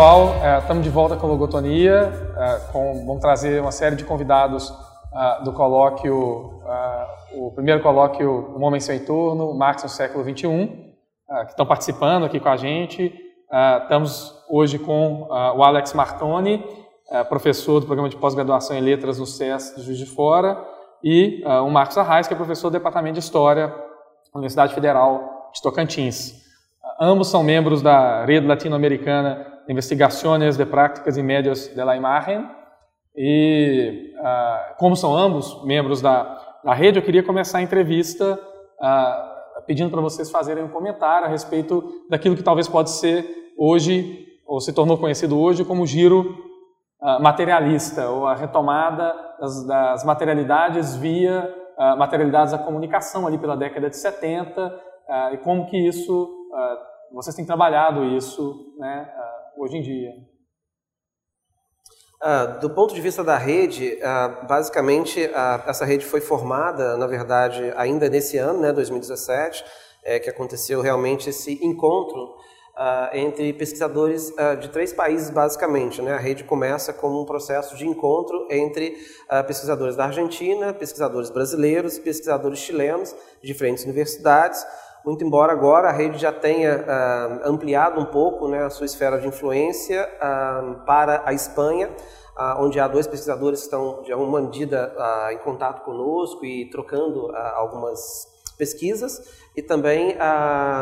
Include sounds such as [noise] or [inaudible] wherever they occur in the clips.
pessoal, estamos de volta com a logotonia. Com, vamos trazer uma série de convidados do colóquio, o primeiro colóquio O Homem Sem Entorno, Marx no século XXI, que estão participando aqui com a gente. Estamos hoje com o Alex Martoni, professor do programa de pós-graduação em letras no SES de Juiz de Fora, e o Marcos Arraes, que é professor do Departamento de História da Universidade Federal de Tocantins. Ambos são membros da Rede Latino-Americana Investigações de Práticas e Médios de la Imagen. E, uh, como são ambos membros da, da rede, eu queria começar a entrevista uh, pedindo para vocês fazerem um comentário a respeito daquilo que talvez pode ser hoje, ou se tornou conhecido hoje, como giro uh, materialista, ou a retomada das, das materialidades via materialidades da comunicação ali pela década de 70, e como que isso vocês têm trabalhado isso né, hoje em dia? Uh, do ponto de vista da rede, uh, basicamente essa rede foi formada, na verdade, ainda nesse ano, né, 2017, é, que aconteceu realmente esse encontro entre pesquisadores de três países, basicamente. Né? A rede começa como um processo de encontro entre pesquisadores da Argentina, pesquisadores brasileiros, pesquisadores chilenos de diferentes universidades, muito embora agora a rede já tenha ah, ampliado um pouco né, a sua esfera de influência ah, para a Espanha, ah, onde há dois pesquisadores que estão de alguma medida em contato conosco e trocando algumas pesquisas, e também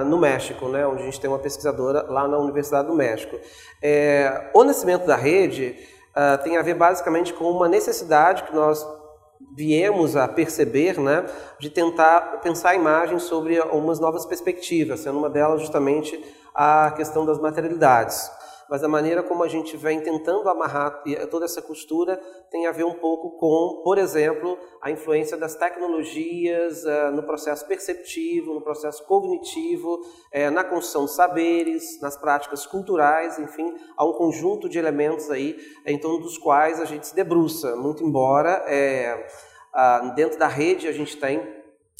no México, né, onde a gente tem uma pesquisadora lá na Universidade do México. É, o nascimento da rede tem a ver basicamente com uma necessidade que nós viemos a perceber, né, de tentar pensar a imagem sobre umas novas perspectivas, sendo uma delas justamente a questão das materialidades. Mas a maneira como a gente vem tentando amarrar toda essa costura tem a ver um pouco com, por exemplo, a influência das tecnologias uh, no processo perceptivo, no processo cognitivo, uh, na construção de saberes, nas práticas culturais, enfim, há um conjunto de elementos aí em torno dos quais a gente se debruça, muito embora ah, dentro da rede a gente tem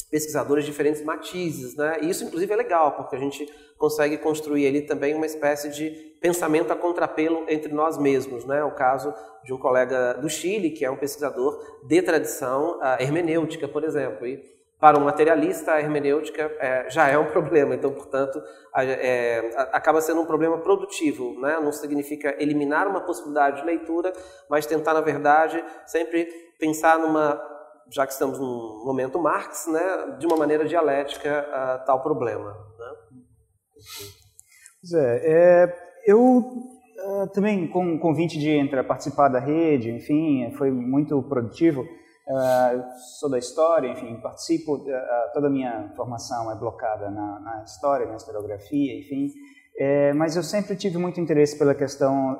pesquisadores de diferentes matizes, né? E isso inclusive é legal, porque a gente consegue construir ali também uma espécie de pensamento a contrapelo entre nós mesmos, né? O caso de um colega do Chile, que é um pesquisador de tradição uh, hermenêutica, por exemplo, e para um materialista a hermenêutica é, já é um problema, então, portanto, a, é, acaba sendo um problema produtivo, né? Não significa eliminar uma possibilidade de leitura, mas tentar, na verdade, sempre pensar numa já que estamos num momento Marx, né, de uma maneira dialética a tal problema. Né? Pois é, é eu uh, também com o convite de entrar, participar da rede, enfim, foi muito produtivo. Uh, sou da história, enfim, participo, uh, toda a minha formação é blocada na, na história, na historiografia, enfim, é, mas eu sempre tive muito interesse pela questão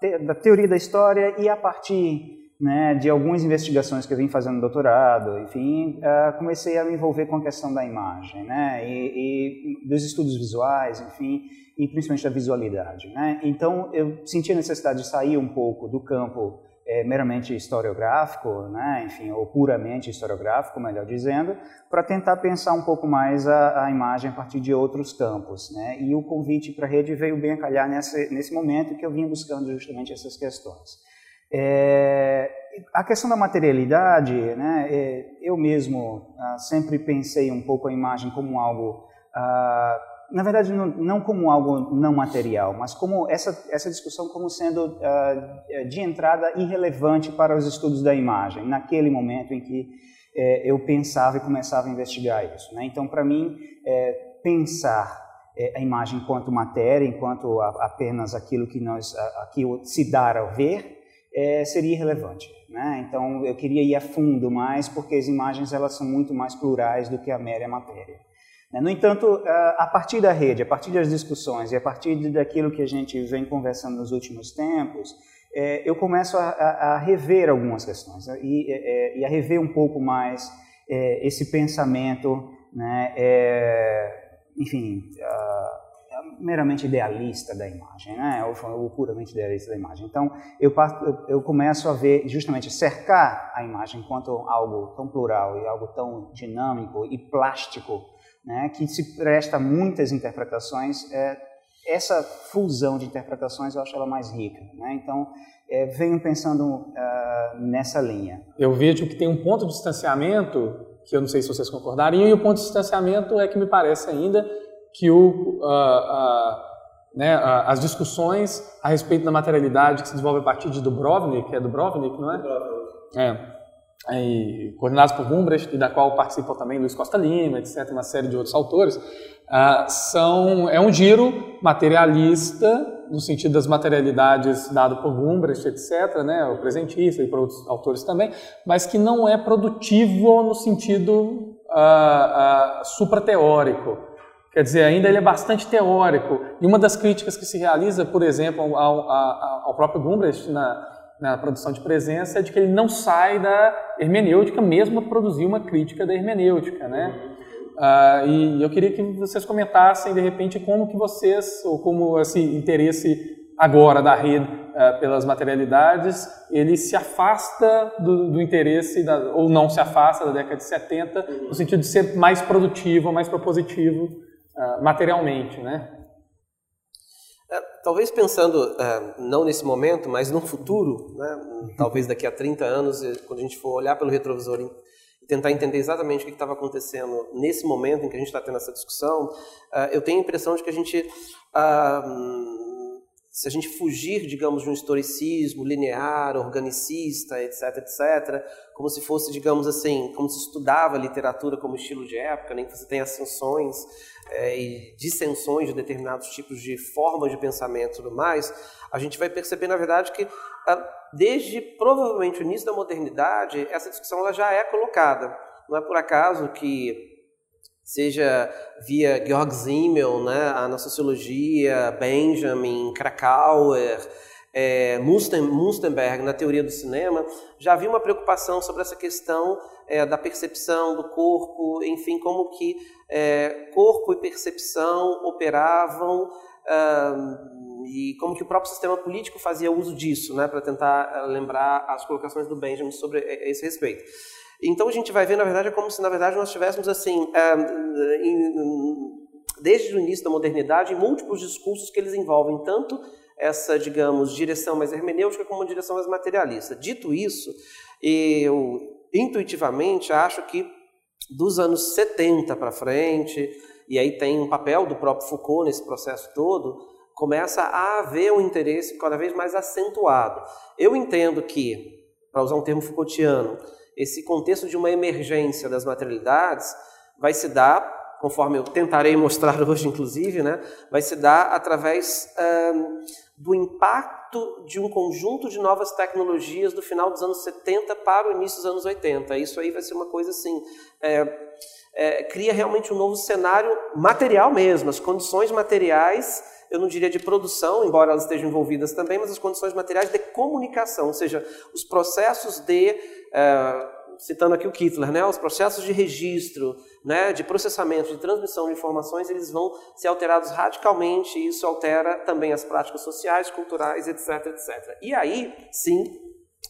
te, da teoria da história e a partir né, de algumas investigações que eu vim fazendo no doutorado, enfim, uh, comecei a me envolver com a questão da imagem, né, e, e, dos estudos visuais, enfim, e principalmente da visualidade, né. Então eu senti a necessidade de sair um pouco do campo é, meramente historiográfico, né, enfim, ou puramente historiográfico, melhor dizendo, para tentar pensar um pouco mais a, a, imagem a partir de outros campos, né. E o convite para a rede veio bem a calhar nesse, nesse momento que eu vinha buscando justamente essas questões. É, a questão da materialidade, né, é, eu mesmo ah, sempre pensei um pouco a imagem como algo, ah, na verdade não, não, como algo não material, mas como essa, essa discussão como sendo ah, de entrada irrelevante para os estudos da imagem, naquele momento em que é, eu pensava e começava a investigar isso. Né? Então, para mim, é, pensar é, a imagem enquanto matéria, enquanto apenas aquilo que nós, aqui se dar a ver, é, seria irrelevante. Né? Então, eu queria ir a fundo mais, porque as imagens elas são muito mais plurais do que a mera matéria. Né? No entanto, a partir da rede, a partir das discussões e a partir daquilo que a gente vem conversando nos últimos tempos, é, eu começo a, rever algumas questões né? e, é, e, a rever um pouco mais é, esse pensamento, né? enfim, meramente idealista da imagem, né? ou, ou puramente idealista da imagem. Então, eu, eu começo a ver justamente cercar a imagem enquanto algo tão plural e algo tão dinâmico e plástico, né? que se presta a muitas interpretações, é, essa fusão de interpretações eu acho ela mais rica. Né? Então, é, venho pensando uh, nessa linha. Eu vejo que tem um ponto de distanciamento, que eu não sei se vocês concordariam, e o ponto de distanciamento é que me parece ainda que o, uh, uh, né, as discussões a respeito da materialidade que se desenvolve a partir de Dubrovnik, é Dubrovnik, não é? É. E, coordenados por Gumbrecht, e da qual participam também Luiz Costa Lima, etc., uma série de outros autores, uh, são, é um giro materialista, no sentido das materialidades dado por Gumbrecht, etc., né, o presentista e por outros autores também, mas que não é produtivo no sentido uh, uh, suprateórico. Quer dizer, ainda ele é bastante teórico. E uma das críticas que se realiza, por exemplo, ao, ao, ao próprio Gumbrecht na, na produção de presença é de que ele não sai da hermenêutica mesmo a produzir uma crítica da hermenêutica, né? Uh, e eu queria que vocês comentassem de repente como que vocês ou como esse interesse agora da rede uh, pelas materialidades ele se afasta do, do interesse da, ou não se afasta da década de 70 no sentido de ser mais produtivo, mais propositivo uh, materialmente, né? É, talvez pensando, não nesse momento, mas no futuro, né? talvez daqui a 30 anos, quando a gente for olhar pelo retrovisor tentar entender exatamente o que estava acontecendo nesse momento em que a gente está tendo essa discussão, uh, eu tenho a impressão de que a gente, uh, se a gente fugir, digamos, de um historicismo linear, organicista, etc., etc., como se fosse, digamos assim, como se estudava literatura como estilo de época, nem que você tem ascensões é, e dissensões de determinados tipos de formas de pensamento e tudo mais, a gente vai perceber, na verdade, que desde provavelmente o início da modernidade, essa discussão ela já é colocada. Não é por acaso que seja via Georg Simmel, né, na sociologia, Benjamin, Krakauer, é, Munstenberg, na teoria do cinema, já havia uma preocupação sobre essa questão é, da percepção do corpo, enfim, como que é, corpo e percepção operavam e como que o próprio sistema político fazia uso disso, né, para tentar eh, lembrar as colocações do Benjamin sobre eh, esse respeito. Então a gente vai ver, na verdade, é como se na verdade nós tivéssemos assim, eh, desde o início da modernidade, múltiplos discursos que eles envolvem tanto essa, digamos, direção mais hermenêutica como uma direção mais materialista. Dito isso, eu intuitivamente acho que dos anos 70 para frente, e aí tem um papel do próprio Foucault nesse processo todo, começa a haver um interesse cada vez mais acentuado. Eu entendo que, para usar um termo Foucaultiano, esse contexto de uma emergência das materialidades vai se dar, conforme eu tentarei [laughs] mostrar hoje, inclusive, né, vai se dar através do impacto de um conjunto de novas tecnologias do final dos anos 70 para o início dos anos 80. Isso aí vai ser uma coisa assim. É, é, cria realmente um novo cenário material mesmo, as condições materiais eu não diria de produção, embora elas estejam envolvidas também, mas as condições materiais de comunicação, ou seja, os processos de, é, citando aqui o Kittler, né, os processos de registro, né, de processamento, de transmissão de informações, eles vão ser alterados radicalmente e isso altera também as práticas sociais, culturais, etc, etc. E aí, sim,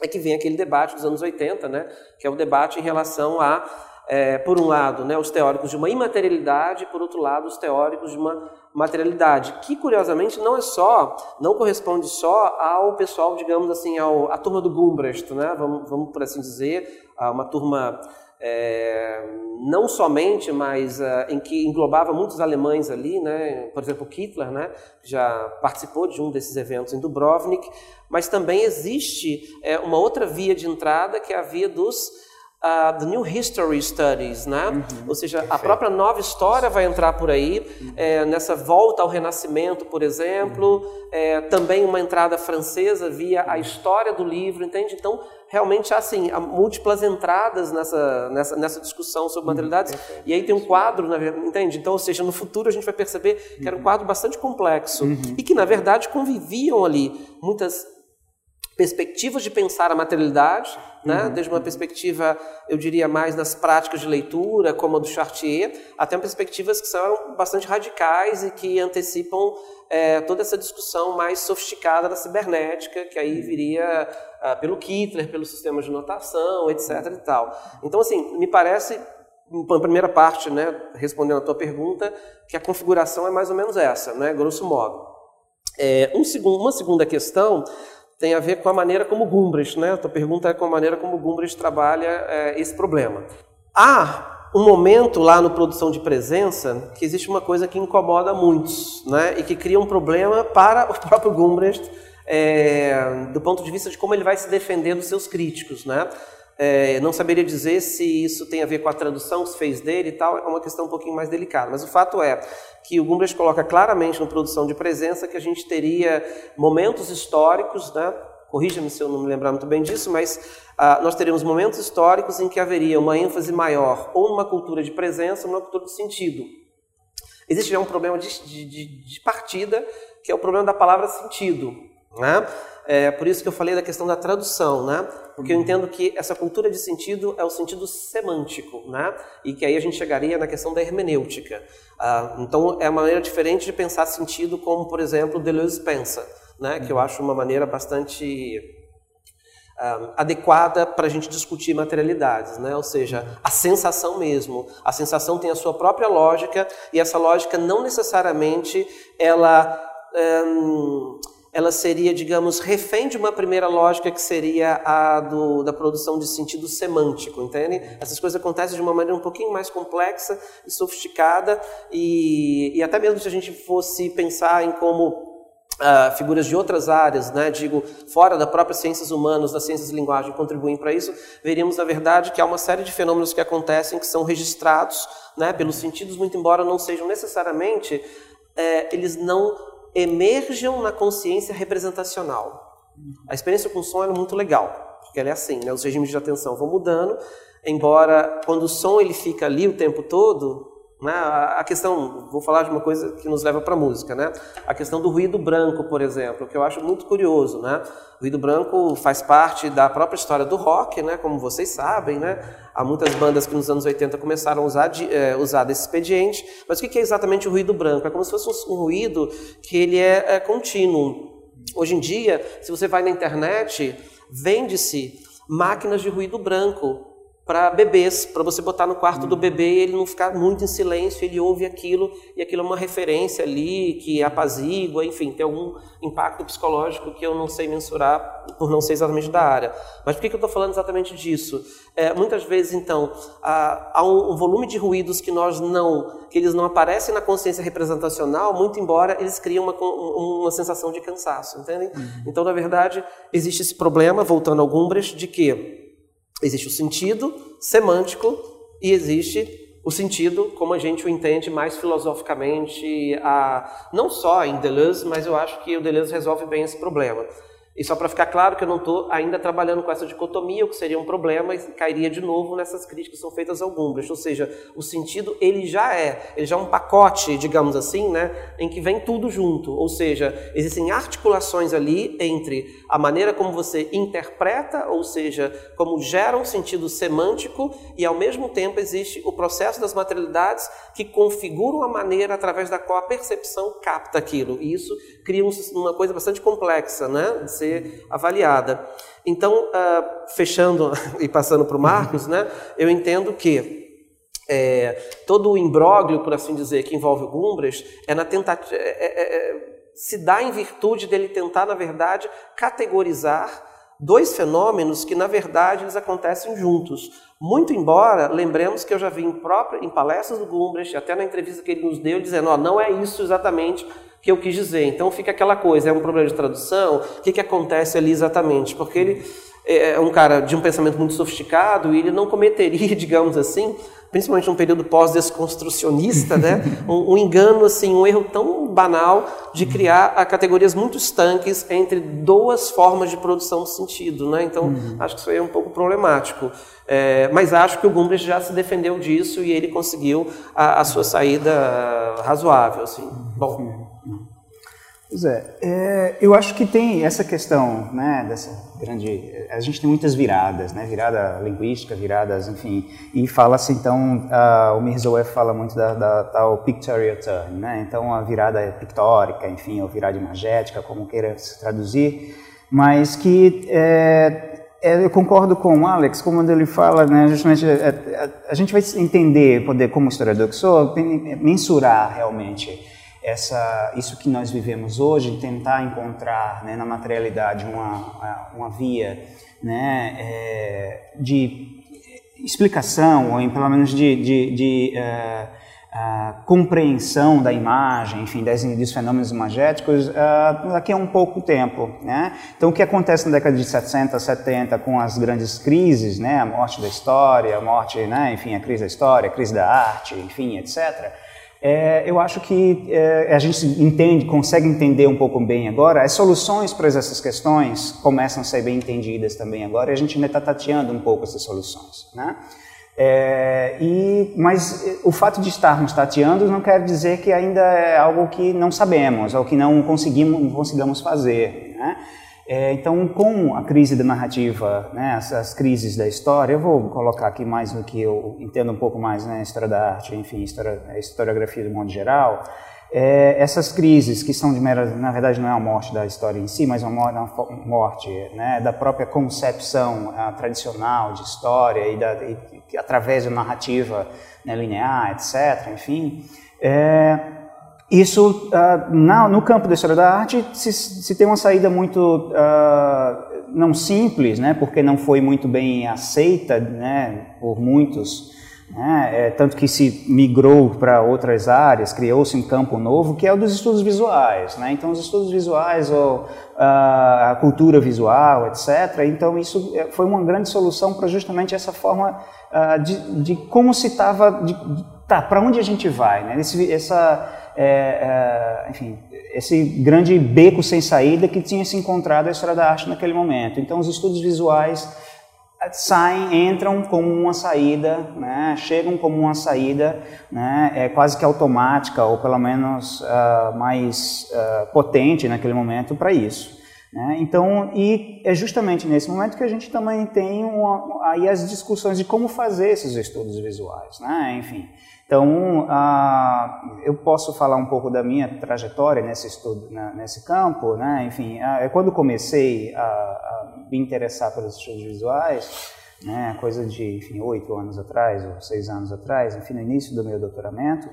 é que vem aquele debate dos anos 80, né, que é o debate em relação a é, por um lado, né, os teóricos de uma imaterialidade, por outro lado, os teóricos de uma materialidade, que curiosamente não é só, não corresponde só ao pessoal, digamos assim, ao, à turma do Gumbrecht, né, vamos, vamos por assim dizer, a uma turma é, não somente, mas uh, em que englobava muitos alemães ali, né, por exemplo, Hitler, né, já participou de um desses eventos em Dubrovnik, mas também existe é, uma outra via de entrada, que é a via dos uh, the New History Studies, né? Uhum, Ou seja, perfeito. a própria nova história vai entrar por aí, uhum. é, nessa volta ao Renascimento, por exemplo, uhum. é, também uma entrada francesa via a história do livro, entende? Então, realmente há, assim, há múltiplas entradas nessa, nessa, nessa discussão sobre uhum, materialidades, e aí tem um quadro, na entende? Então, ou seja, no futuro a gente vai perceber que era um uhum. quadro bastante complexo, uhum. e que, na verdade, conviviam ali muitas perspectivas de pensar a materialidade, né? Uhum. desde uma perspectiva, eu diria, mais nas práticas de leitura, como a do Chartier, até perspectivas que são bastante radicais e que antecipam é, toda essa discussão mais sofisticada da cibernética, que aí viria uh, pelo Kittler, pelo sistema de notação, etc. e tal. Então, assim, me parece na primeira parte, né, respondendo a tua pergunta, que a configuração é mais ou menos essa, né, grosso modo. É, um uma segunda questão tem a ver com a maneira como Gumbrecht, né, a tua pergunta é com a maneira como Gumbrecht trabalha é, esse problema. Há um momento lá no Produção de Presença que existe uma coisa que incomoda muitos, né, e que cria um problema para o [laughs] próprio Gumbrecht, é, do ponto de vista de como ele vai se defender dos seus críticos, né, é, não saberia dizer se isso tem a ver com a tradução que se fez dele e tal, é uma questão um pouquinho mais delicada. Mas o fato é que o Gumbrecht coloca claramente no Produção de Presença que a gente teria momentos históricos, né? corrija-me se eu não me lembrar muito bem disso, mas ah, nós teríamos momentos históricos em que haveria uma ênfase maior ou numa cultura de presença ou numa cultura de sentido. Existe já um problema de, de, de partida, que é o problema da palavra sentido. Né? É por isso que eu falei da questão da tradução, né? Porque eu uhum. entendo que essa cultura de sentido é o sentido semântico, né? E que aí a gente chegaria na questão da hermenêutica. Ah, então é uma maneira diferente de pensar sentido, como por exemplo Deleuze pensa, né? Que eu uhum. acho uma maneira bastante ah, adequada para a gente discutir materialidades, né? Ou seja, a sensação mesmo. A sensação tem a sua própria lógica e essa lógica não necessariamente ela hum, ela seria, digamos, refém de uma primeira lógica que seria a do, da produção de sentido semântico, entende? Essas coisas acontecem de uma maneira um pouquinho mais complexa e sofisticada, e, e até mesmo se a gente fosse pensar em como Uh, figuras de outras áreas, né, digo, fora da própria ciências humanas, das ciências de linguagem, contribuem para isso, veríamos, na verdade, que há uma série de fenômenos que acontecem que são registrados né, pelos sentidos, muito embora não sejam necessariamente, é, eles não emerjam na consciência representacional. A experiência com som é muito legal, porque ela é assim, né? os regimes de atenção vão mudando, embora quando o som ele fica ali o tempo todo, né? a questão, vou falar de uma coisa que nos leva para a música, né? a questão do ruído branco, por exemplo, que eu acho muito curioso. Né? O ruído branco faz parte da própria história do rock, né? como vocês sabem, né? Há muitas bandas que nos anos 80 começaram a usar, de, é, usar desse expediente. Mas o que é exatamente o ruído branco? É como se fosse um, ruído que ele é, é contínuo. Hoje em dia, se você vai na internet, vende-se máquinas de ruído branco para bebês, para você botar no quarto do bebê e ele não ficar muito em silêncio, ele ouve aquilo e aquilo é uma referência ali que apazigua, enfim, tem algum impacto psicológico que eu não sei mensurar por não ser exatamente da área. Mas por que, que eu estou falando exatamente disso? É, muitas vezes, então, há, há um, um, volume de ruídos que nós não, que eles não aparecem na consciência representacional, muito embora eles criam uma, uma sensação de cansaço, entendem? Uhum. Então, na verdade, existe esse problema, voltando ao Gumbrecht, de que Existe o sentido semântico e existe o sentido como a gente o entende mais filosoficamente, a, não só em Deleuze, mas eu acho que o Deleuze resolve bem esse problema. E só para ficar claro que eu não estou ainda trabalhando com essa dicotomia, o que seria um problema, e cairia de novo nessas críticas que são feitas ao. Ou seja, o sentido ele já é, ele já é um pacote, digamos assim, né, em que vem tudo junto. Ou seja, existem articulações ali entre a maneira como você interpreta, ou seja, como gera um sentido semântico, e ao mesmo tempo existe o processo das materialidades que configuram a maneira através da qual a percepção capta aquilo. E isso cria uma coisa bastante complexa, né? Ser avaliada. Então, uh, fechando [laughs] e passando para o Marcos, né, eu entendo que é, todo o imbróglio, por assim dizer, que envolve o Gumbrecht, é na tentativa, é, é, é, se dá em virtude dele tentar, na verdade, categorizar dois fenômenos que, na verdade, eles acontecem juntos. Muito embora, lembremos que eu já vi em, em palestras do Gumbrecht, até na entrevista que ele nos deu, dizendo, ó, não é isso exatamente que eu quis dizer. Então fica aquela coisa, é um problema de tradução, o que, que acontece ali exatamente? Porque ele é, é um cara de um pensamento muito sofisticado e ele não cometeria, [laughs] digamos assim, principalmente num período pós-desconstrucionista, né, [laughs] um, um, engano, assim, um erro tão banal de criar categorias muito estanques entre duas formas de produção de sentido. Né? Então, uhum. acho que isso aí é um pouco problemático. É, mas acho que o Gumbrich já se defendeu disso e ele conseguiu a, a sua saída razoável. Assim. Bom. Pois é, é, eu acho que tem essa questão, né, dessa grande, a gente tem muitas viradas, né, virada linguística, viradas, enfim, e fala-se então, uh, o Mirzoev fala muito da, da tal pictorial turn, né, então a virada pictórica, enfim, ou virada imagética, como queira se traduzir, mas que é, é, eu concordo com o Alex, como ele fala, né, justamente a, a, a, gente vai entender, poder como historiador que sou, mensurar realmente essa, isso que nós vivemos hoje, tentar encontrar né, na materialidade uma, uma via né, é, de explicação, ou em, pelo menos de, de, de uh, a compreensão da imagem, enfim, das, dos fenômenos imagéticos uh, daqui a um pouco tempo. Né? Então, o que acontece na década de 60, 70 com as grandes crises, né? a morte da história, a morte, né? enfim, a crise da história, a crise da arte, enfim, etc., é, eu acho que é, a gente entende, consegue entender um pouco bem agora, as soluções para essas questões começam a ser bem entendidas também agora, e a gente ainda está tateando um pouco essas soluções. Né? É, e, mas eh, o fato de estarmos tateando não quer dizer que ainda é algo que não sabemos ou que não conseguimos, consigamos fazer. Né? É, então, com a crise da narrativa, né, essas crises da história, eu vou colocar aqui mais no que eu entendo um pouco mais, né, história da arte, enfim, história, historiografia do modo geral, é, essas crises que são de mera, na verdade não é a morte da história em si, mas uma morte né, da própria concepção tradicional de história e, da, e, através da narrativa né, linear, etc. Enfim, é, isso uh, na, no campo da história da arte se, se tem uma saída muito uh, não simples, né, porque não foi muito bem aceita né, por muitos né? É, tanto que se migrou para outras áreas, criou-se um campo novo, que é o dos estudos visuais. Né? Então, os estudos visuais, ou, a cultura visual, etc. Então, isso é, foi uma grande solução para justamente essa forma uh, de, de, como se estava, tá, para onde a gente vai, né? Esse, essa, é, enfim, esse grande beco sem saída que tinha se encontrado a história da arte naquele momento. Então, os estudos visuais saem, entram como uma saída, né, chegam como uma saída né, é quase que automática ou pelo menos uh, mais uh, potente naquele momento para isso. Né? Então, e é justamente nesse momento que a gente também tem uma, aí as discussões de como fazer esses estudos visuais, né? enfim. Então, uh, eu posso falar um pouco da minha trajetória nesse estudo, né, nesse campo, né? Enfim, uh, quando comecei a, a, me interessar pelos estudos visuais, né, coisa de, oito anos atrás ou seis anos atrás, enfim, no início do meu doutoramento,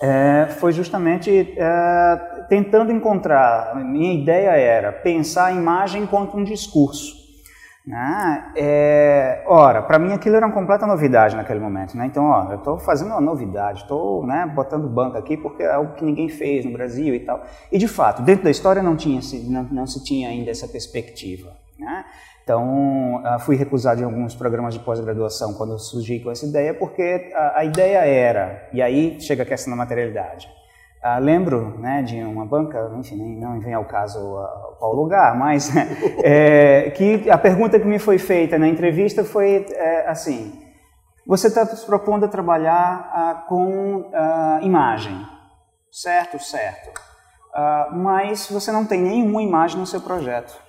é, foi justamente é, tentando encontrar. Minha ideia era pensar a imagem enquanto um discurso. Né? É, ora, para mim aquilo era uma completa novidade naquele momento. Né? Então, ó, eu estou fazendo uma novidade, estou né, botando banco aqui porque é algo que ninguém fez no Brasil e tal. E de fato, dentro da história não, tinha, não, não se tinha ainda essa perspectiva. Né? Então, fui recusado em alguns programas de pós-graduação quando surgi com essa ideia, porque a, a ideia era, e aí chega a questão da materialidade, ah, lembro né, de uma banca, enfim, nem, não vem ao caso uh, qual lugar, mas [laughs] é, que a pergunta que me foi feita na entrevista foi é, assim: você está se propondo a trabalhar com imagem, certo, certo, mas você não tem nenhuma imagem no seu projeto.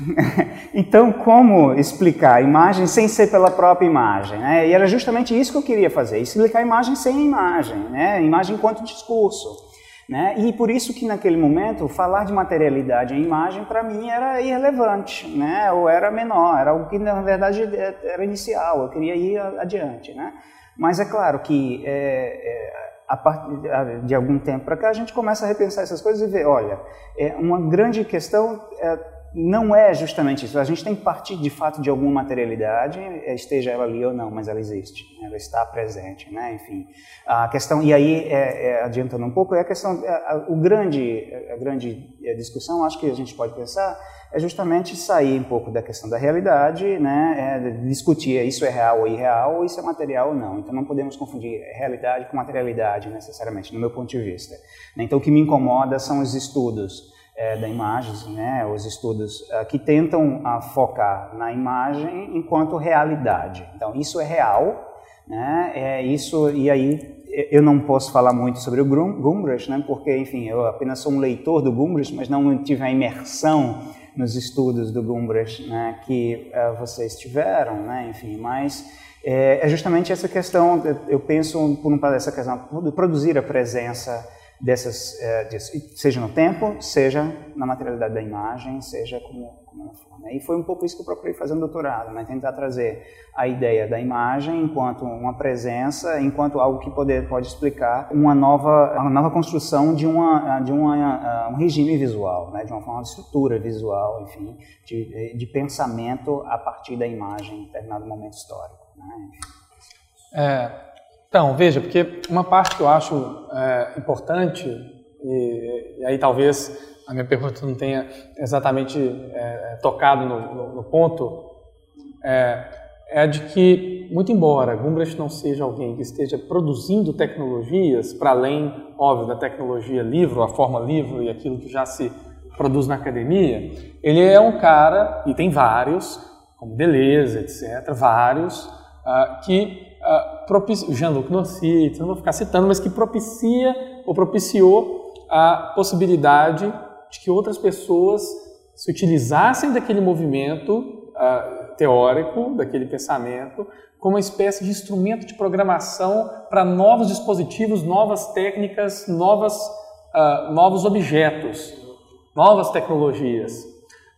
[laughs] então, como explicar a imagem sem ser pela própria imagem? Né? E era justamente isso que eu queria fazer, explicar a imagem sem a imagem, né? imagem enquanto discurso. Né? E por isso que naquele momento falar de materialidade em imagem para mim era irrelevante, né? ou era menor, era algo que na verdade era inicial, eu queria ir adiante. Né? Mas é claro que é, é, a partir de algum tempo para cá a gente começa a repensar essas coisas e ver, olha, é uma grande questão é, não é justamente isso. A gente tem que partir de fato de alguma materialidade, esteja ela ali ou não, mas ela existe, ela está presente, né? Enfim, a questão e aí é, é, adiantando um pouco é a questão, é, a, o grande, a grande é, discussão, acho que a gente pode pensar é justamente sair um pouco da questão da realidade, né? É, discutir isso é real ou irreal, ou isso é material ou não. Então não podemos confundir realidade com materialidade necessariamente, no meu ponto de vista. Então o que me incomoda são os estudos é, da imagem, né, os estudos é, que tentam a, focar na imagem enquanto realidade. Então, isso é real, né, é isso, e aí eu não posso falar muito sobre o Gumbrich, né, porque, enfim, eu apenas sou um leitor do Gumbrich, mas não tive a imersão nos estudos do Gumbrich né, que uh, vocês tiveram, né, enfim, mas é, é, justamente essa questão, eu penso por um essa questão de produzir a presença dessas, é, disso, seja no tempo, seja na materialidade da imagem, seja como, como ela for. Né? E foi um pouco isso que eu procurei fazer no doutorado, né? tentar trazer a ideia da imagem enquanto uma presença, enquanto algo que poder, pode explicar uma nova, uma nova construção de, uma, de uma, um regime visual, né? de uma forma de estrutura visual, enfim, de, de pensamento a partir da imagem em determinado momento histórico. Né? É, então, veja, porque uma parte que eu acho é, importante, e, e, aí talvez a minha pergunta não tenha exatamente é, tocado no, no, no ponto, é, é, de que, muito embora Gumbrecht não seja alguém que esteja produzindo tecnologias para além, óbvio, da tecnologia livro, a forma livro e aquilo que já se produz na academia, ele é um cara, e tem vários, como Beleza, etc., vários, uh, que uh, propicia, Jean-Luc Nancy, não vou ficar citando, mas que propicia ou propiciou a possibilidade de que outras pessoas se utilizassem daquele movimento uh, teórico, daquele pensamento, como uma espécie de instrumento de programação para novos dispositivos, novas técnicas, novas, uh, novos objetos, novas tecnologias.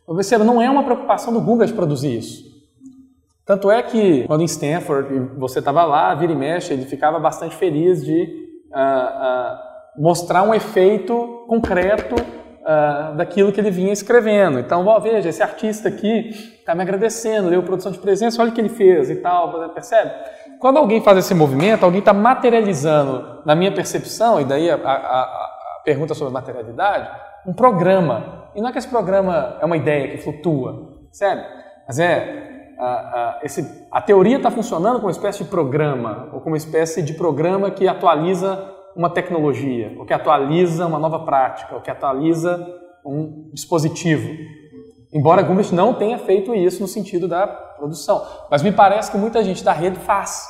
Perceba, não é uma preocupação do Google de produzir isso. Tanto é que quando em Stanford você estava lá, vira e mexe, ele ficava bastante feliz de uh, uh, mostrar um efeito concreto uh, daquilo que ele vinha escrevendo. Então, ó, veja, esse artista aqui está me agradecendo, leu produção de presença, olha o que ele fez e tal, percebe? Quando alguém faz esse movimento, alguém está materializando, na minha percepção, e daí a, a, a pergunta sobre materialidade, um programa. E não é que esse programa é uma ideia que flutua, sério? Mas é a, a, esse, a teoria está funcionando como uma espécie de programa, ou como uma espécie de programa que atualiza uma tecnologia, ou que atualiza uma nova prática, ou que atualiza um dispositivo. Embora Gumbrecht não tenha feito isso no sentido da produção. Mas me parece que muita gente da rede faz.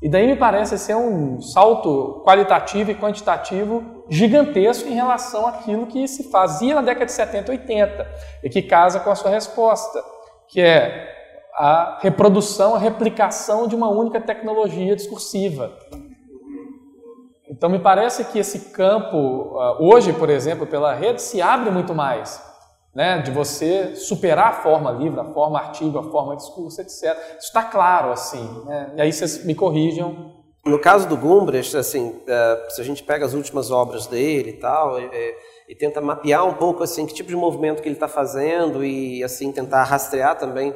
E daí me parece ser um salto qualitativo e quantitativo gigantesco em relação àquilo que se fazia na década de 70 e 80, e que casa com a sua resposta, que é a reprodução, a replicação de uma única tecnologia discursiva. Então, me parece que esse campo, ah, hoje, por exemplo, pela rede, se abre muito mais. Né, de você superar a forma livre, a forma artigo, a forma discurso, etc. Isso está claro, assim. Né? E aí vocês me corrijam. No caso do Gumbrecht, assim, eh, se a gente pega as últimas obras dele e tal, e, tenta mapear um pouco assim que tipo de movimento que ele está fazendo e assim tentar rastrear também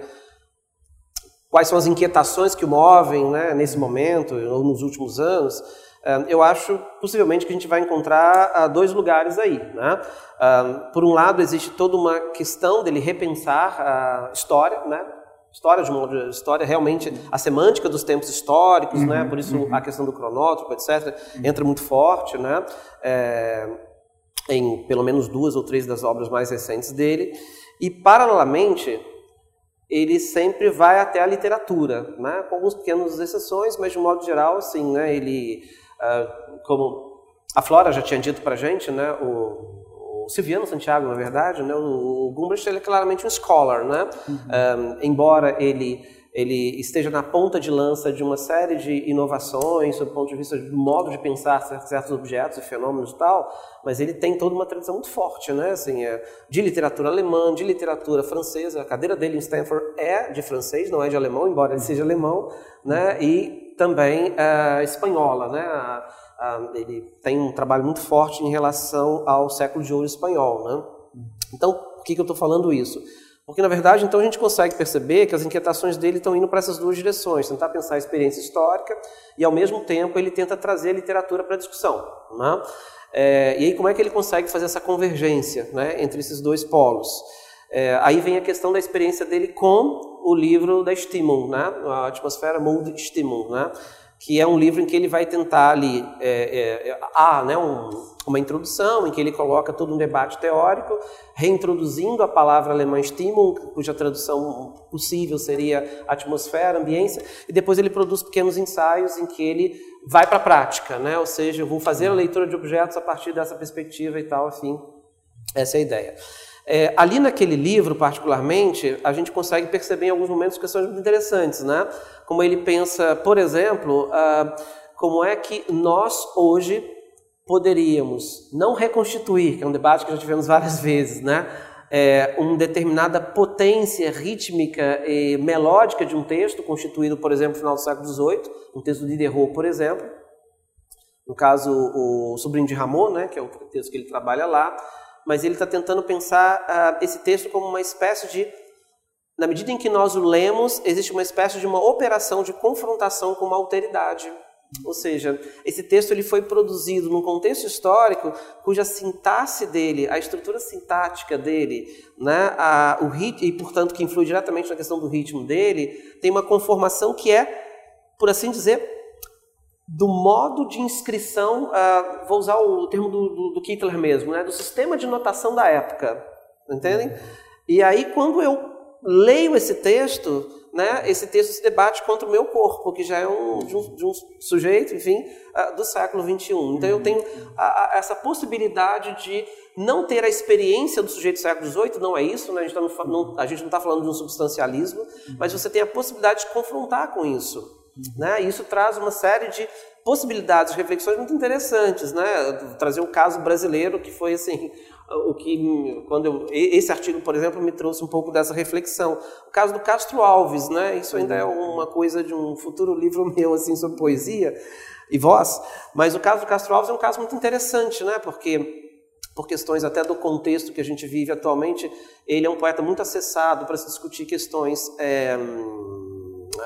quais são as inquietações que o movem né, nesse momento ou nos últimos anos, eh, eu acho possivelmente que a gente vai encontrar ah, dois lugares aí. Né? Ah, por um lado, existe toda uma questão dele repensar a história, né? história de uma história realmente a semântica dos tempos históricos, né? uhum, né? Por isso uhum. a questão do cronótipo, etc, entra muito forte, né? É, em pelo menos duas ou três das obras mais recentes dele. E paralelamente ele sempre vai até a literatura, né? com algumas pequenas exceções, mas de um modo geral, assim, né? ele, uh, como a Flora já tinha dito para a gente, né? o, o Silviano Santiago, na verdade, né? o, o Gumbrecht ele é claramente um scholar, né? Uhum. Um, ah, embora ele ele esteja na ponta de lança de uma série de inovações, do ponto de vista do modo de pensar certos objetos e fenômenos e tal, mas ele tem toda uma tradição muito forte, né? Assim, é, de literatura alemã, de literatura francesa. A cadeira dele em Stanford é de francês, não é de alemão, embora ele seja alemão, né? E também é, espanhola, né? A, a, ele tem um trabalho muito forte em relação ao século de ouro espanhol, né? Então, por que, que eu estou falando isso? Porque, na verdade, então a gente consegue perceber que as inquietações dele estão indo para essas duas direções, tentar pensar a experiência histórica e, ao mesmo tempo, ele tenta trazer a literatura para a discussão. Né? É, e aí, como é que ele consegue fazer essa convergência né, entre esses dois polos? É, aí vem a questão da experiência dele com o livro da Stimmung, né? a Atmosfera Mood Stimmung, né? Que é um livro em que ele vai tentar ali, é, é, há né, um, uma introdução em que ele coloca todo um debate teórico, reintroduzindo a palavra alemã Stimmung, cuja tradução possível seria atmosfera, ambiência, e depois ele produz pequenos ensaios em que ele vai para a prática, né? ou seja, eu vou fazer a leitura de objetos a partir dessa perspectiva e tal, enfim, essa é a ideia. É, ali naquele livro, particularmente, a gente consegue perceber em alguns momentos questões muito interessantes, né? Como ele pensa, por exemplo, ah, como é que nós hoje poderíamos não reconstituir, que é um debate que já tivemos várias [laughs] vezes, né? É, uma determinada potência rítmica e melódica de um texto, constituído, por exemplo, no final do século XVIII, um texto de Diderot, por exemplo, no caso, o Sobrinho de Ramon, né, que é o texto que ele trabalha lá, mas ele está tentando pensar uh, esse texto como uma espécie de na medida em que nós o lemos, existe uma espécie de uma operação de confrontação com uma alteridade. Ou seja, esse texto ele foi produzido num contexto histórico cuja sintaxe dele, a estrutura sintática dele, né, a, o rit, e portanto que influi diretamente na questão do ritmo dele, tem uma conformação que é, por assim dizer, do modo de inscrição, uh, vou usar o termo do, do, do Kittler mesmo, né, do sistema de notação da época, entendem? E aí quando eu leio esse texto, né, esse texto se debate contra o meu corpo, que já é um, de, um, de um sujeito, enfim, uh, do século XXI. Então eu tenho a, a, essa possibilidade de não ter a experiência do sujeito do século XVIII, não é isso, né? a gente tá não está falando de um substancialismo, mas você tem a possibilidade de confrontar com isso. Né? Isso traz uma série de possibilidades, reflexões muito interessantes, né? Trazer um caso brasileiro que foi assim o que quando eu, esse artigo, por exemplo, me trouxe um pouco dessa reflexão. O caso do Castro Alves, né? Isso ainda é uma coisa de um futuro livro [laughs] meu assim sobre poesia e voz, mas o caso do Castro Alves é um caso muito interessante, né? Porque por questões até do contexto que a gente vive atualmente, ele é um poeta muito acessado para se discutir questões é,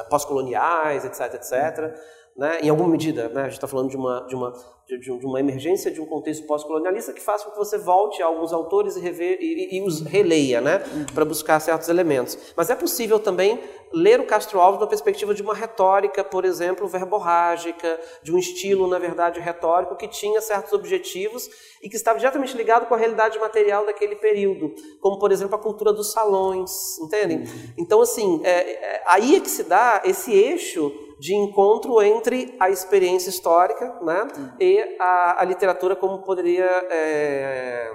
pós-coloniais, etc, etc né, em alguma medida, né, a gente está falando de uma, de, uma, de, de, uma emergência de um contexto pós-colonialista que faz com que você volte a alguns autores e, rever, e, e os releia, né, para buscar certos elementos. Mas é possível também ler o Castro Alves na perspectiva de uma retórica, por exemplo, verborrágica, de um estilo, na verdade, retórico que tinha certos objetivos e que estava diretamente ligado com a realidade material daquele período, como, por exemplo, a cultura dos salões, entendem? Uhum. Então, assim, é, é, aí é que se dá esse eixo de encontro entre a experiência histórica né, uhum. A, a, literatura como poderia, é,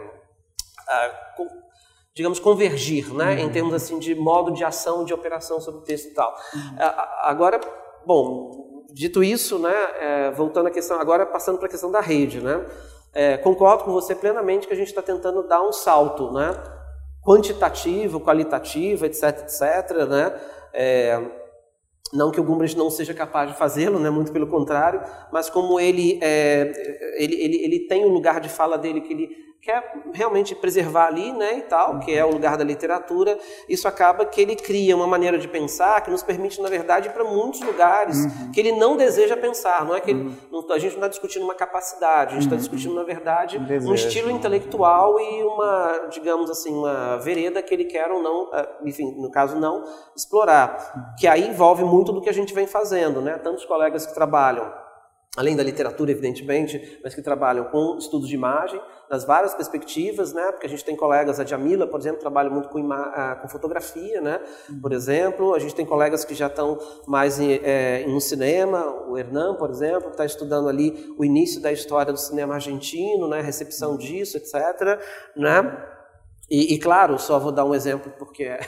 a, digamos, convergir, né, uhum. em termos assim de modo de ação, de operação sobre o texto e tal. Uhum. agora, bom, dito isso, né, é, voltando à questão, agora passando para a questão da rede, né, é, concordo com você plenamente que a gente está tentando dar um salto, né, quantitativo, qualitativo, etc, etc, né, é, não que o Gumbrich não seja capaz de fazê-lo, né? muito pelo contrário, mas como ele, é, ele, ele, ele tem o lugar de fala dele que ele quer realmente preservar ali, né, e tal, que é o lugar da literatura, isso acaba que ele cria uma maneira de pensar que nos permite, na verdade, ir para muitos lugares uhum. que ele não deseja pensar. Não é que ele, uhum. não, a gente não está discutindo uma capacidade, a gente está uhum. discutindo, na verdade, um, um estilo intelectual e uma, digamos assim, uma vereda que ele quer ou não, ah, enfim, no caso não, explorar. Uhum. Que aí envolve muito do que a gente vem fazendo, né? Tantos colegas que trabalham além da literatura, evidentemente, mas que trabalham com estudos de imagem, das várias perspectivas, né? Porque a gente tem colegas, a Jamila, por exemplo, trabalha muito com, ah, com fotografia, né? Por exemplo, a gente tem colegas que já estão mais em, é, no cinema, o Hernan, por exemplo, que está estudando ali o início da história do cinema argentino, né? A recepção disso, etc., né? E, e, claro, só vou dar um exemplo porque é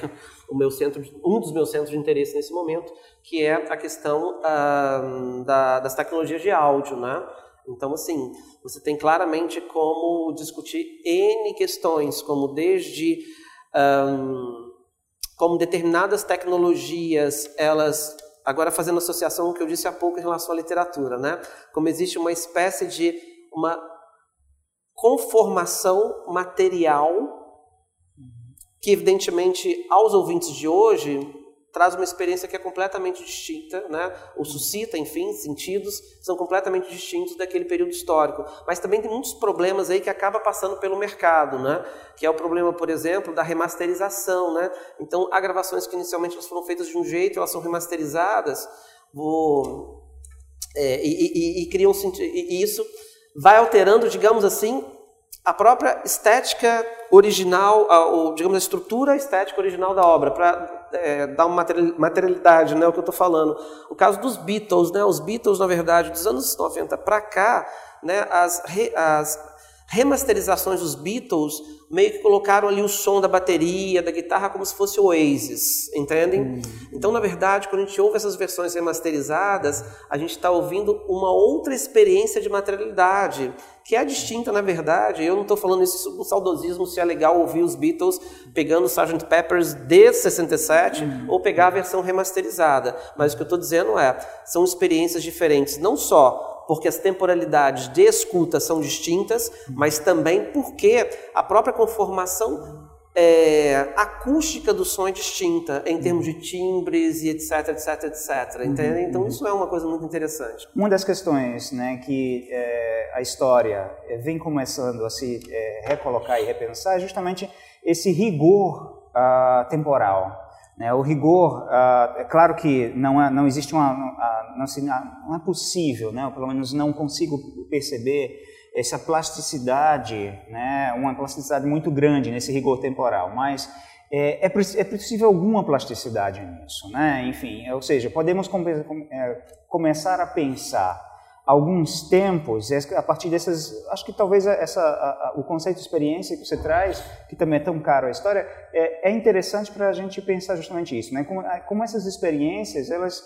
o meu centro, um dos meus centros de interesse nesse momento, que é a questão ah, da, das tecnologias de áudio, né? Então, assim, você tem claramente como discutir N questões, como desde um, como determinadas tecnologias, elas agora fazendo associação com o que eu disse há pouco em relação à literatura, né? Como existe uma espécie de uma conformação material que evidentemente aos ouvintes de hoje traz uma experiência que é completamente distinta, né? ou suscita, enfim, sentidos são completamente distintos daquele período histórico. Mas também tem muitos problemas aí que acaba passando pelo mercado, né? que é o problema, por exemplo, da remasterização. Né? Então, há gravações que inicialmente elas foram feitas de um jeito, elas são remasterizadas, vou, é, e, e, e, criam e isso vai alterando, digamos assim, a própria estética original, a, ou, digamos, a estrutura estética original da obra, para é, dar uma materialidade, né, o que eu estou falando. O caso dos Beatles, né, os Beatles, na verdade, dos anos 90 para cá, né, as, as, remasterizações dos Beatles meio que colocaram ali o som da bateria, da guitarra, como se fosse Oasis, entendem? Uhum. Então, na verdade, quando a gente ouve essas versões remasterizadas, a gente está ouvindo uma outra experiência de materialidade, que é distinta, na verdade. Eu não estou falando isso com saudosismo, se é legal ouvir os Beatles pegando o Sgt. Peppers de 67 uhum. ou pegar a versão remasterizada. Mas o que eu estou dizendo é, são experiências diferentes, não só porque as temporalidades de escuta são distintas, mas também porque a própria conformação é, acústica do som é distinta em termos de timbres e etc, etc, etc. Entende? Então uhum. isso é uma coisa muito interessante. Uma das questões, né, que é, a história é, vem começando a se é, recolocar e repensar é justamente esse rigor uh, temporal. Né? O rigor, uh, é claro que não, é, não existe uma, não, se, não, é possível, né? pelo menos não consigo perceber essa plasticidade, né? uma plasticidade muito grande nesse rigor temporal, mas é, é, é possível alguma plasticidade nisso, né? Enfim, ou seja, podemos come, é, começar a pensar alguns tempos, a partir dessas, acho que talvez essa, a, a, o conceito de experiência que você traz, que também é tão caro a história, é, é interessante para a gente pensar justamente isso, né? Como, como essas experiências, elas,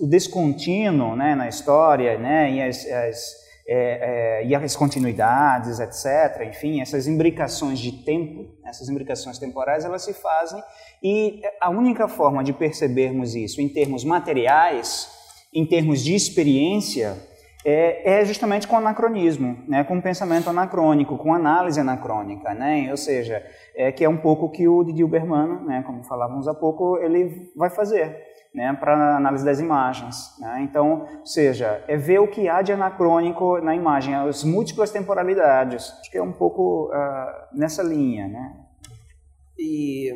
o descontínuo, né, na história, né, e as, as é, é, e as continuidades, etc. Enfim, essas imbricações de tempo, essas imbricações temporais, elas se fazem e a única forma de percebermos isso em termos materiais, em termos de experiência, é, é, justamente com anacronismo, né, com pensamento anacrônico, com análise anacrônica, né, ou seja, é que é um pouco que o Didi Uberman, né, como falávamos há pouco, ele vai fazer, né, para análise das imagens. Né, então, ou seja, é ver o que há de anacrônico na imagem, as múltiplas temporalidades. Acho que é um pouco uh, nessa linha, né. E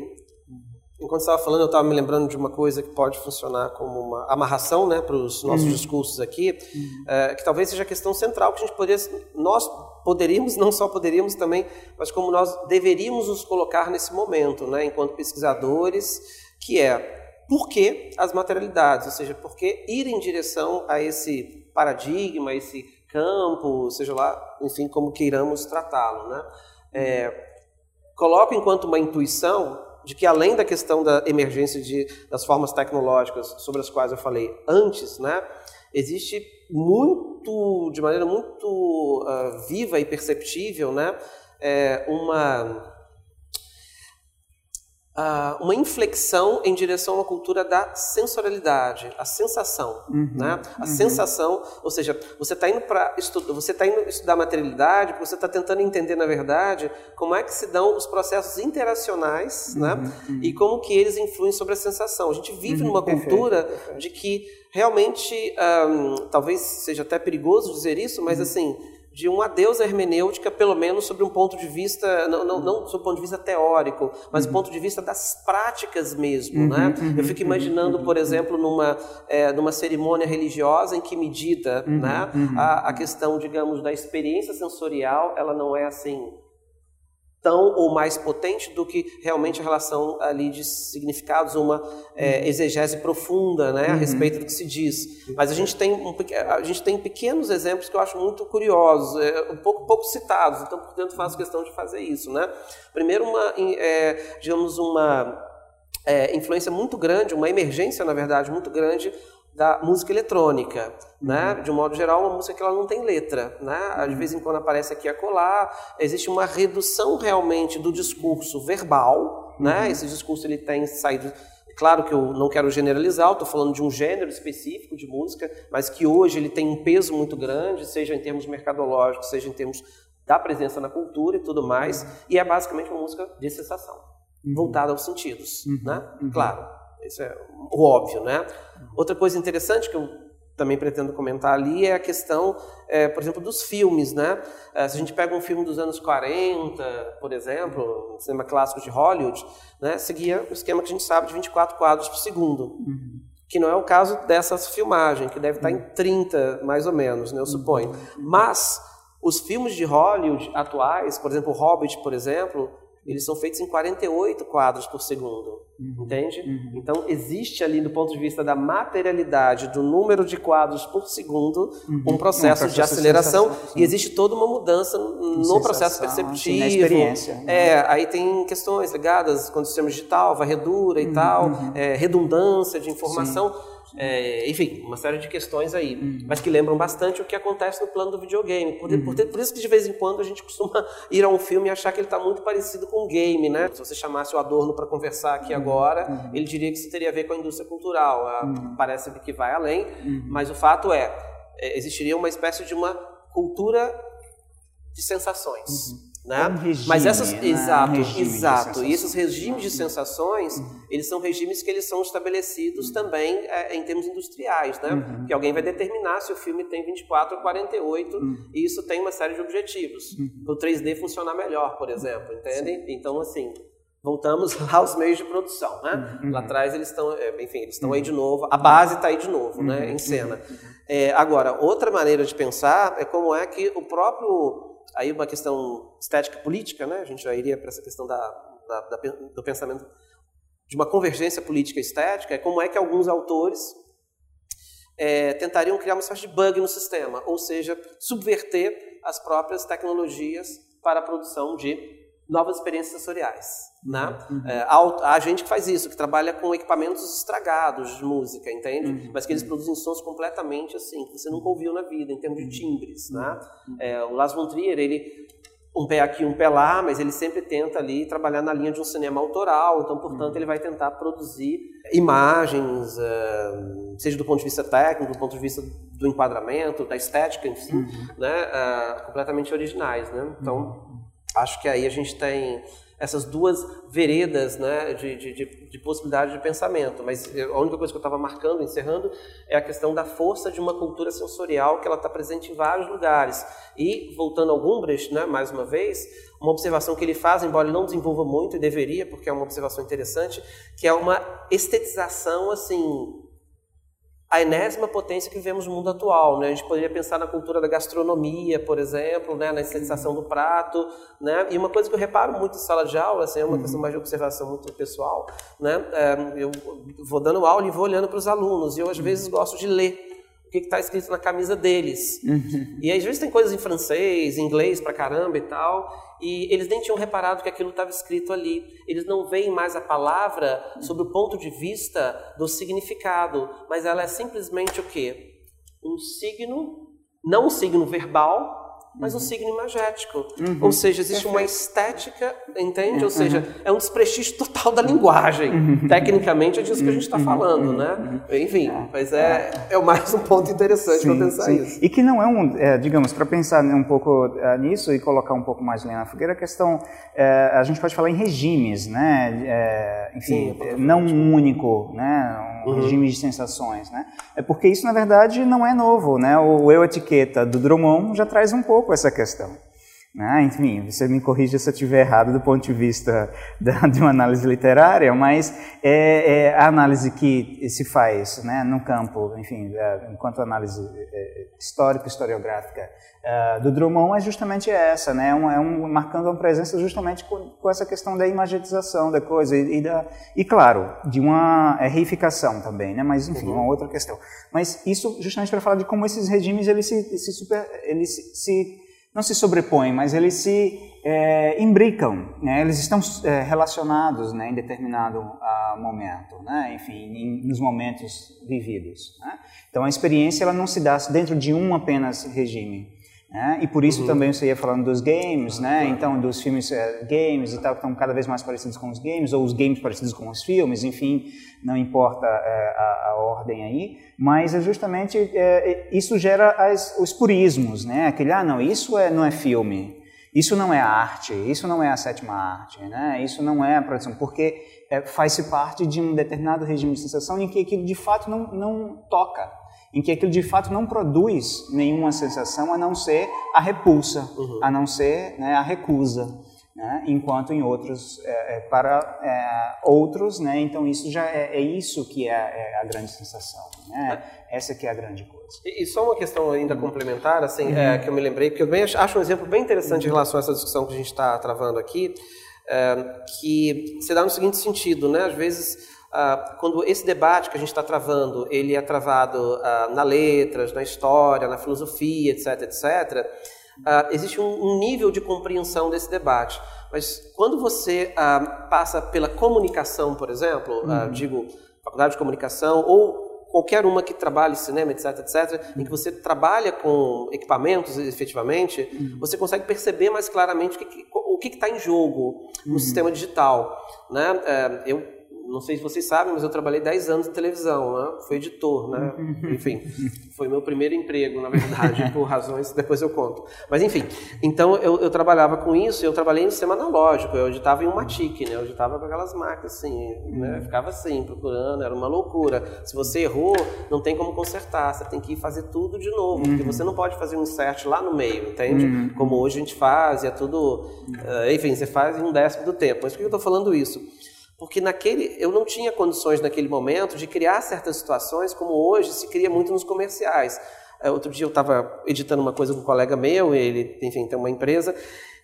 Enquanto estava falando, eu estava me lembrando de uma coisa que pode funcionar como uma amarração né, para os nossos uhum. discursos aqui, uhum. é, que talvez seja a questão central que a gente poderia, nós poderíamos, não só poderíamos também, mas como nós deveríamos nos colocar nesse momento, né, enquanto pesquisadores, que é por que as materialidades, ou seja, por que ir em direção a esse paradigma, a esse campo, seja lá, enfim, como queiramos tratá-lo. Né? É, coloco enquanto uma intuição de que além da questão da emergência de, das formas tecnológicas sobre as quais eu falei antes, né, existe muito, de maneira muito uh, viva e perceptível, né, é, uma uh, uma inflexão em direção a uma cultura da sensorialidade, a sensação, uhum, né? A uhum. sensação, ou seja, você está indo para estudar, você está indo estudar materialidade, você está tentando entender na verdade como é que se dão os processos interacionais, né? uhum, né? E como que eles influem sobre a sensação. A gente vive uhum, numa cultura perfeito. de que realmente, um, talvez seja até perigoso dizer isso, mas uhum. assim de uma adeus hermenêutica, pelo menos sobre um ponto de vista, não, não, não sob um ponto de vista teórico, mas uhum. do ponto de vista das práticas mesmo. Uhum, né? Uhum, Eu fico imaginando, por exemplo, numa, é, numa cerimônia religiosa em que medida uhum, né, uhum. a, a questão, digamos, da experiência sensorial, ela não é assim tão ou mais potente do que realmente a relação ali de significados, uma é, uhum. exegese profunda né, a uhum. respeito do que se diz. Mas a gente, tem um, a gente tem pequenos exemplos que eu acho muito curiosos, é, um pouco, pouco citados, então, portanto, faço questão de fazer isso. Né? Primeiro, uma, é, digamos, uma é, influência muito grande, uma emergência, na verdade, muito grande da música eletrônica, né? Uhum. De um modo geral, uma música que ela não tem letra, né? De vez em quando aparece aqui a colar. Existe uma redução realmente do discurso verbal, né? Uhum. Esse discurso ele tem saído Claro que eu não quero generalizar, estou falando de um gênero específico de música, mas que hoje ele tem um peso muito grande, seja em termos mercadológicos, seja em termos da presença na cultura e tudo mais, uhum. e é basicamente uma música de sensação, uhum. voltada aos sentidos, uhum. né? Uhum. Claro, isso é o óbvio, né? Outra coisa interessante que eu também pretendo comentar ali é a questão, é, por exemplo, dos filmes, né? É, se a gente pega um filme dos anos 40, por exemplo, um cinema clássico de Hollywood, né, seguia o esquema que a gente sabe de 24 quadros por segundo. Uhum. Que não é o caso dessa filmagem, que deve estar em 30, mais ou menos, né, eu suponho. Mas os filmes de Hollywood atuais, por exemplo, Hobbit, por exemplo, eles são feitos em 48 quadros por segundo, uhum. entende? Uhum. Então existe ali do ponto de vista da materialidade do número de quadros por segundo uhum. um, processo um, de aceleração e existe toda uma mudança no processo perceptivo. na experiência. É, aí tem questões ligadas com o sistema digital, varredura e uhum. tal, uhum. é, redundância de informação. Sim. É, enfim, uma série de questões aí, uhum. mas que lembram bastante o que acontece no plano do videogame. Por, uhum. por, por, isso que de vez em quando a gente [laughs] costuma ir a um filme e achar que ele está muito parecido com um game, né? Se você chamasse o Adorno para conversar aqui uhum. agora, uhum. ele diria que isso teria a ver com a indústria cultural. Ah, uhum. Parece que vai além, uhum. mas o fato é, é, existiria uma espécie de uma cultura de sensações. Né? É um regime, Mas essas, né? exato, um exato. E esses regimes de sensações, uhum. eles são regimes que eles são estabelecidos uhum. também é, em termos industriais, né? Uhum. Que alguém vai determinar se o filme tem 24 ou 48 uhum. e isso tem uma série de objetivos. Uhum. Para o 3D funcionar melhor, por exemplo, entende? Sim. Então, assim, voltamos [laughs] aos meios de produção, né? Uhum. Lá atrás eles estão, é, enfim, eles estão aí de novo, a base está aí de novo, né? Em cena. É, agora, outra maneira de pensar é como é que o próprio aí uma questão estética política, né? A gente já iria para essa questão da, da, da, do pensamento de uma convergência política estética, é como é que alguns autores é, tentariam criar uma espécie de bug no sistema, ou seja, subverter as próprias tecnologias para a produção de novas experiências sensoriais. Né? Uhum. É, há, há, gente que faz isso, que trabalha com equipamentos estragados de música, entende? Uhum. Mas que eles produzem sons completamente assim, que você nunca ouviu na vida, em termos de timbres. Né? Uhum. É, o Lars von Trier, ele um pé aqui, um pé lá, mas ele sempre tenta ali trabalhar na linha de um cinema autoral, então, portanto, ele vai tentar produzir imagens, uh, seja do ponto de vista técnico, do ponto de vista do enquadramento, da estética si, uhum. né, uh, completamente originais, né? Então, uhum. Acho que aí a gente tem essas duas veredas né, de, de, de, possibilidade de pensamento. Mas a única coisa que eu estava marcando, encerrando, é a questão da força de uma cultura sensorial que ela está presente em vários lugares. E, voltando ao Gumbrecht, né, mais uma vez, uma observação que ele faz, embora ele não desenvolva muito, e deveria, porque é uma observação interessante, que é uma estetização, assim, a enésima potência que vivemos no mundo atual. Né? A gente poderia pensar na cultura da gastronomia, por exemplo, né? na estetização do prato. Né? E uma coisa que eu reparo muito em sala de aula, assim, é uma questão mais de observação muito pessoal, né? É, eu vou dando aula e vou olhando para os alunos, e eu às vezes gosto de ler que está escrito na camisa deles. Uhum. E às vezes tem coisas em francês, em inglês pra caramba e tal, e eles nem tinham reparado que aquilo estava escrito ali. Eles não veem mais a palavra sob o ponto de vista do significado, mas ela é simplesmente o quê? Um signo, não um signo verbal, mas um uhum. signo imagético. Uhum. Ou seja, existe uma estética, entende? Ou uhum. seja, é um desprestígio total da linguagem. Uhum. Tecnicamente é disso que a gente está uhum. falando, né? Enfim, é. mas é, é mais um ponto interessante para pensar sim. isso. E que não é um, é, digamos, para pensar um pouco é, nisso e colocar um pouco mais linha na fogueira, a questão, é, a gente pode falar em regimes, né? É, enfim, sim, não um único, né? Um uhum. regime de sensações, né? É porque isso, na verdade, não é novo, né? O eu etiqueta do Drummond já traz um pouco essa questão. Né? Enfim, você me corrija se eu estiver errado do ponto de vista [laughs] da, de uma análise literária, mas é, é, a análise que se faz né, no campo, enfim, é, enquanto análise é, histórica, historiográfica é, do Drummond é justamente essa, né? Um, é um, marcando uma presença justamente com, com, essa questão da imagetização da coisa e, e, da, e claro, de uma reificação também, né? Mas enfim, uhum. uma outra questão. Mas isso justamente para falar de como esses regimes eles se, se super, eles se não se sobrepõem, mas eles se é, imbricam, né? eles estão é, relacionados né, em determinado uh, momento, né? enfim, em, nos momentos vividos. Né? Então a experiência ela não se dá dentro de um apenas regime. Né? E por isso uhum. também você ia falando dos games, né? então dos filmes é, games e tal, que estão cada vez mais parecidos com os games, ou os games parecidos com os filmes, enfim, não importa é, a, a, ordem aí, mas é justamente é, isso gera as, os purismos, né? aquele, ah não, isso é, não é filme, isso não é arte, isso não é a sétima arte, né? isso não é a produção, porque faz-se parte de um determinado regime de sensação em que aquilo de fato não, não toca em que aquilo de fato não produz nenhuma sensação a não ser a repulsa, uhum. a não ser né, a recusa. Né? enquanto em outros é, é, para é, outros, né? então isso já é, é isso que é, é, a grande sensação, né? essa que é a grande coisa. E, e só uma questão ainda complementar, assim, uhum. É, que eu me lembrei, porque eu bem, acho um exemplo bem interessante em relação a essa discussão que a gente está travando aqui, que se dá no seguinte sentido, né? Às vezes, ah, quando esse debate que a gente está travando, ele é travado ah, na letras, na história, na filosofia, etc., etc., ah, existe um, um, nível de compreensão desse debate. Mas quando você ah, passa pela comunicação, por exemplo, uhum. digo, faculdade de comunicação ou qualquer uma que trabalhe cinema, etc, etc, em que você trabalha com equipamentos efetivamente, uhum. você consegue perceber mais claramente o que, está em jogo no uhum. sistema digital. Né? É, eu não sei se vocês sabem, mas eu trabalhei 10 anos em televisão, né? Fui editor, né? Enfim, foi meu primeiro emprego, na verdade, por razões [laughs] depois eu conto. Mas enfim, então eu, eu trabalhava com isso, eu trabalhei no sistema analógico, eu editava em uma TIC, né? Eu editava com aquelas máquinas assim, né? Ficava assim, procurando, era uma loucura. Se você errou, não tem como consertar, você tem que ir fazer tudo de novo, porque você não pode fazer um insert lá no meio, entende? Uhum. Como hoje a gente faz, e é tudo, uh, enfim, você faz em um décimo do tempo. Mas por que eu estou falando isso? Porque naquele eu não tinha condições naquele momento de criar certas situações como hoje se cria muito nos comerciais. É, outro dia eu estava editando uma coisa com um colega meu, ele, enfim, tem uma empresa,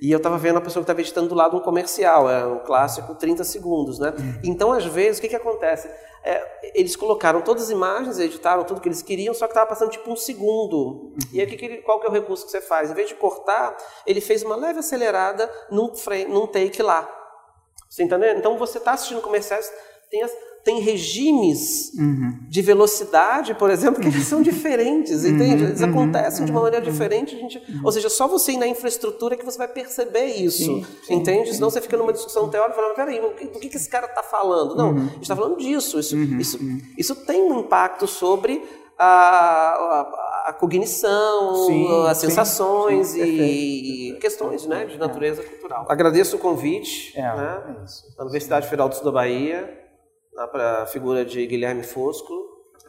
e eu estava vendo a pessoa que estava editando do lado um comercial, é um clássico 30 segundos, né? Então, às vezes, o que, que acontece? É, eles colocaram todas as imagens, editaram tudo que eles queriam, só que estava passando tipo um segundo. E aí, que que qual que é o recurso que você faz? Em vez de cortar, ele fez uma leve acelerada num, frame, num take lá. Você entendeu? Então você está assistindo comerciais, tem, as, tem regimes uhum. de velocidade, por exemplo, que eles são diferentes, uhum. entende? Eles uhum. acontecem de uma maneira uhum. diferente. A gente, ou seja, só você ir na infraestrutura que você vai perceber isso, sim, sim, entende? Sim. Senão você fica numa discussão teórica falando, peraí, do que, que esse cara está falando? Não, uhum. a gente está falando disso. Isso, isso, isso tem um impacto sobre a, a, a cognição, sim, as sensações sim, sim, e, e, questões né, de natureza é. cultural. Agradeço o convite é, né, é da Universidade Federal do Sul da Bahia, para a figura de Guilherme Fosco,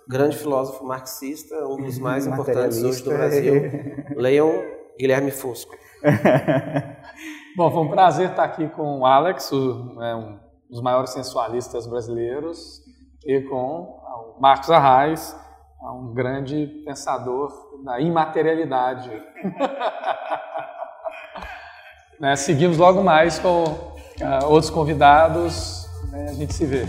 grande filósofo marxista, um dos [laughs] mais importantes hoje do Brasil. [laughs] Leiam Guilherme Fosco. [laughs] Bom, foi um prazer estar aqui com o Alex, o, né, um dos maiores sensualistas brasileiros, e com o Marcos Arraes, a um grande pensador da imaterialidade. [laughs] né, seguimos logo mais com uh, outros convidados, né, a gente se vê.